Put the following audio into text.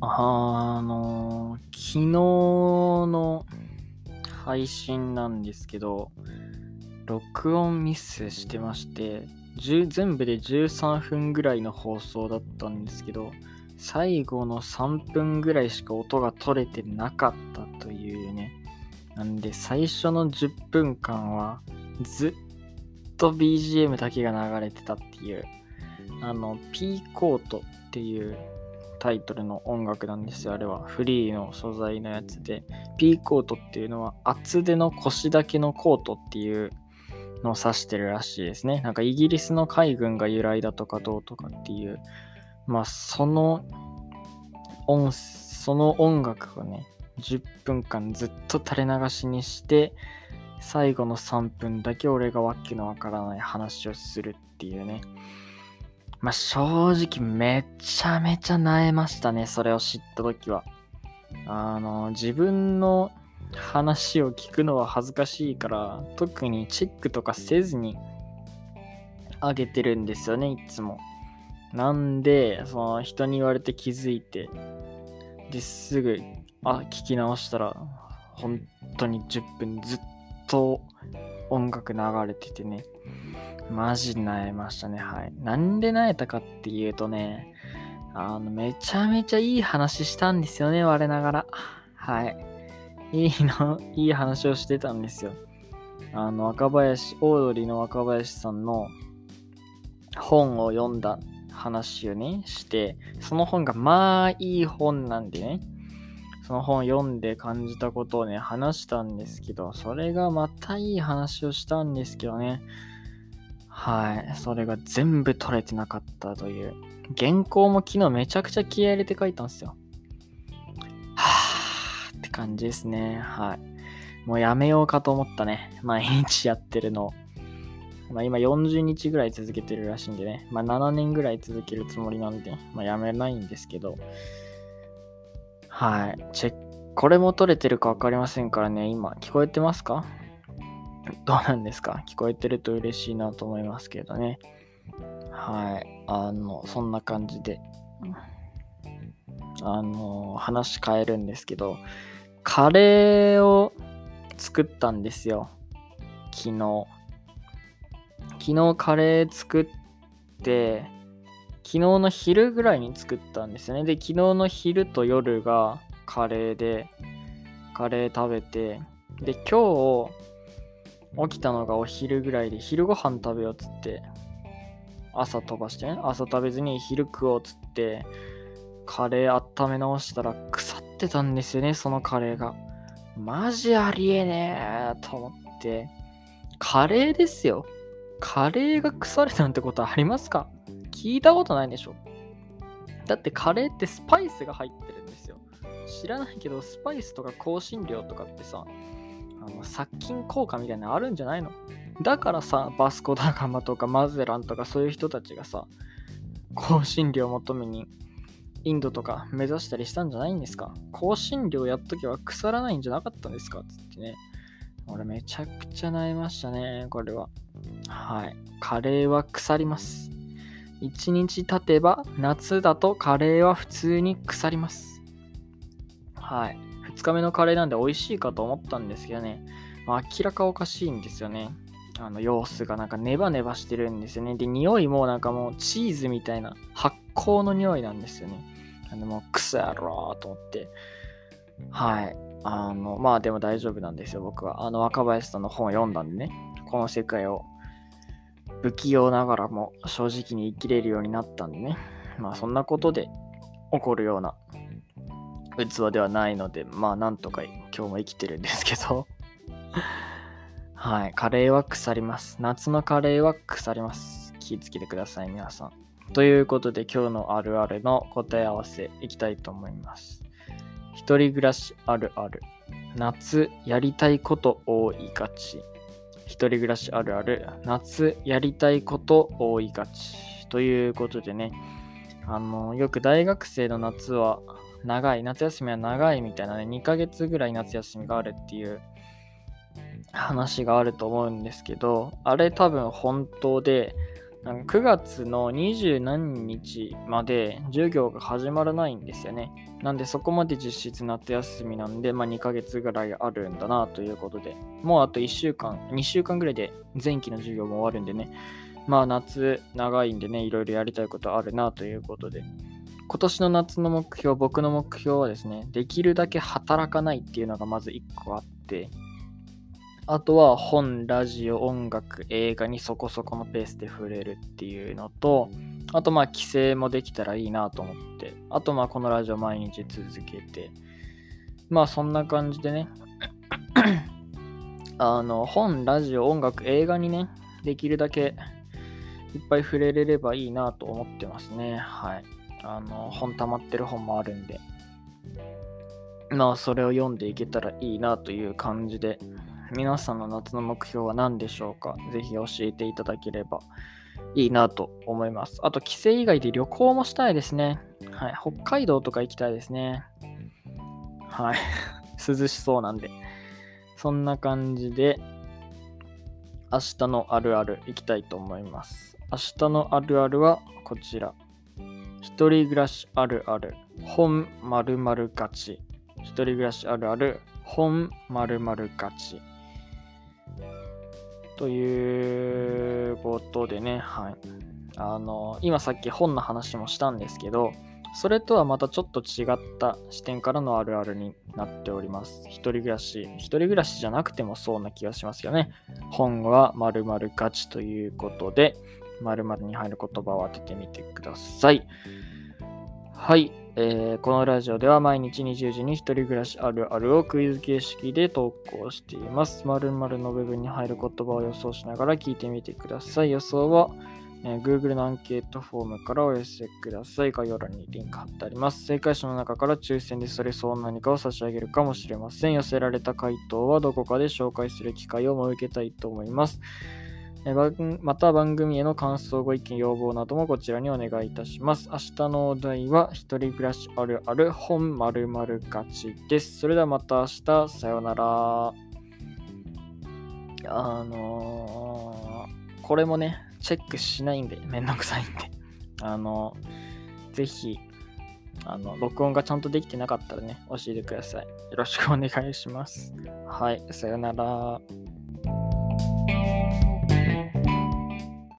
あの、昨日の配信なんですけど、録音ミスしてまして、全部で13分ぐらいの放送だったんですけど、最後の3分ぐらいしか音が取れてなかったというね。なんで最初の10分間はずっと BGM だけが流れてたっていう、あの、P コートっていうタイトルの音楽なんですよ。あれはフリーの素材のやつで、P コートっていうのは厚手の腰だけのコートっていうのを指してるらしいですね。なんかイギリスの海軍が由来だとかどうとかっていう、まあその音、その音楽をね、10分間ずっと垂れ流しにして、最後の3分だけ俺がわけのわからない話をするっていうね。まあ正直めちゃめちゃ萎えましたね、それを知った時は。あの、自分の話を聞くのは恥ずかしいから、特にチェックとかせずにあげてるんですよね、いつも。なんで、その人に言われて気づいて、ですぐ、あ、聞き直したら、本当に10分ずっと音楽流れててね。マジ萎えましたね。はい。なんで萎えたかっていうとね、あの、めちゃめちゃいい話したんですよね、我ながら。はい。いいの、いい話をしてたんですよ。あの、若林、オードリーの若林さんの本を読んだ話をね、して、その本がまあいい本なんでね、その本読んで感じたことをね、話したんですけど、それがまたいい話をしたんですけどね、はい。それが全部取れてなかったという。原稿も昨日めちゃくちゃ気合入れて書いたんですよ。はぁーって感じですね。はい。もうやめようかと思ったね。毎日やってるのを。まあ今40日ぐらい続けてるらしいんでね。まあ7年ぐらい続けるつもりなんで、まあやめないんですけど。はい。チェック、これも取れてるかわかりませんからね。今、聞こえてますか？どうなんですか？聞こえてると嬉しいなと思いますけどね。はい。あの、そんな感じで、あの、話変えるんですけど、カレーを作ったんですよ。昨日。昨日カレー作って、昨日の昼ぐらいに作ったんですよね。で、昨日の昼と夜がカレーで、カレー食べて、で、今日、起きたのがお昼ぐらいで昼ご飯食べようっつって朝飛ばしてね朝食べずに昼食おうっつってカレー温め直したら腐ってたんですよねそのカレーが。マジありえねえと思って。カレーですよ。カレーが腐るなんてことありますか？聞いたことないでしょ。だってカレーってスパイスが入ってるんですよ。知らないけどスパイスとか香辛料とかってさの殺菌効果みたいなのあるんじゃないの？だからさ、バスコダガマとかマゼランとかそういう人たちがさ、香辛料を求めにインドとか目指したりしたんじゃないんですか？香辛料やっとけば腐らないんじゃなかったんですか？つってね。俺めちゃくちゃ悩みましたね、これは。はい。カレーは腐ります。1日経てば夏だとカレーは普通に腐ります。はい。2日目のカレーなんで美味しいかと思ったんですけどね、まあ、明らかおかしいんですよね。あの様子がなんかネバネバしてるんですよね。で、匂いもなんかもうチーズみたいな発酵の匂いなんですよね。あのもうクソやろーと思って。はい。あの、まあでも大丈夫なんですよ、僕は。あの若林さんの本を読んだんでね、この世界を不器用ながらも正直に生きれるようになったんでね。まあそんなことで起こるような器ではないので、まあなんとか今日も生きてるんですけど。はい。カレーは腐ります。夏のカレーは腐ります。気をつけてください、皆さん。ということで今日のあるあるの答え合わせいきたいと思います。一人暮らしあるある。夏やりたいこと多いがち。一人暮らしあるある。夏やりたいこと多いがち。ということでね、あの、よく大学生の夏は長い、夏休みは長いみたいなね、2ヶ月ぐらい夏休みがあるっていう話があると思うんですけど、あれ多分本当で、なんか9月の20何日まで授業が始まらないんですよね。なんでそこまで実質夏休みなんで、まあ、2ヶ月ぐらいあるんだなということで、もうあと1週間、2週間ぐらいで前期の授業も終わるんでね、まあ夏長いんでね、いろいろやりたいことあるなということで、今年の夏の目標、僕の目標はですね、できるだけ働かないっていうのがまず1個あって、あとは本、ラジオ、音楽、映画にそこそこのペースで触れるっていうのと、あとまあ帰省もできたらいいなと思って、あとまあこのラジオ毎日続けて、まあそんな感じでね、あの本、ラジオ、音楽、映画にね、できるだけいっぱい触れれればいいなと思ってますね。はい。あの本溜まってる本もあるんで、まあそれを読んでいけたらいいなという感じで、皆さんの夏の目標は何でしょうか？ぜひ教えていただければいいなと思います。あと、帰省以外で旅行もしたいですね。はい。北海道とか行きたいですね。はい。涼しそうなんで。そんな感じで、明日のあるある行きたいと思います。明日のあるあるはこちら。一人暮らしあるある。本〇〇勝ち。一人暮らしあるある。本〇〇勝ち。ということでね、はい。あの、今さっき本の話もしたんですけど、それとはまたちょっと違った視点からのあるあるになっております。一人暮らし、一人暮らしじゃなくてもそうな気がしますよね。本は〇〇勝ちということで、〇〇に入る言葉を当ててみてください。はい。えー、このラジオでは毎日20時に一人暮らしあるあるをクイズ形式で投稿しています。〇〇の部分に入る言葉を予想しながら聞いてみてください。予想は、えー、Google のアンケートフォームからお寄せください。概要欄にリンク貼ってあります。正解者の中から抽選でそれそう何かを差し上げるかもしれません。寄せられた回答はどこかで紹介する機会を設けたいと思います。また番組への感想、ご意見、要望などもこちらにお願いいたします。明日のお題は、一人暮らしあるある本〇〇勝ちです。それではまた明日、さようなら。あのー、これもね、チェックしないんで、めんどくさいんで。あのー、ぜひ、あの、録音がちゃんとできてなかったらね、教えてください。よろしくお願いします。はい、さよなら。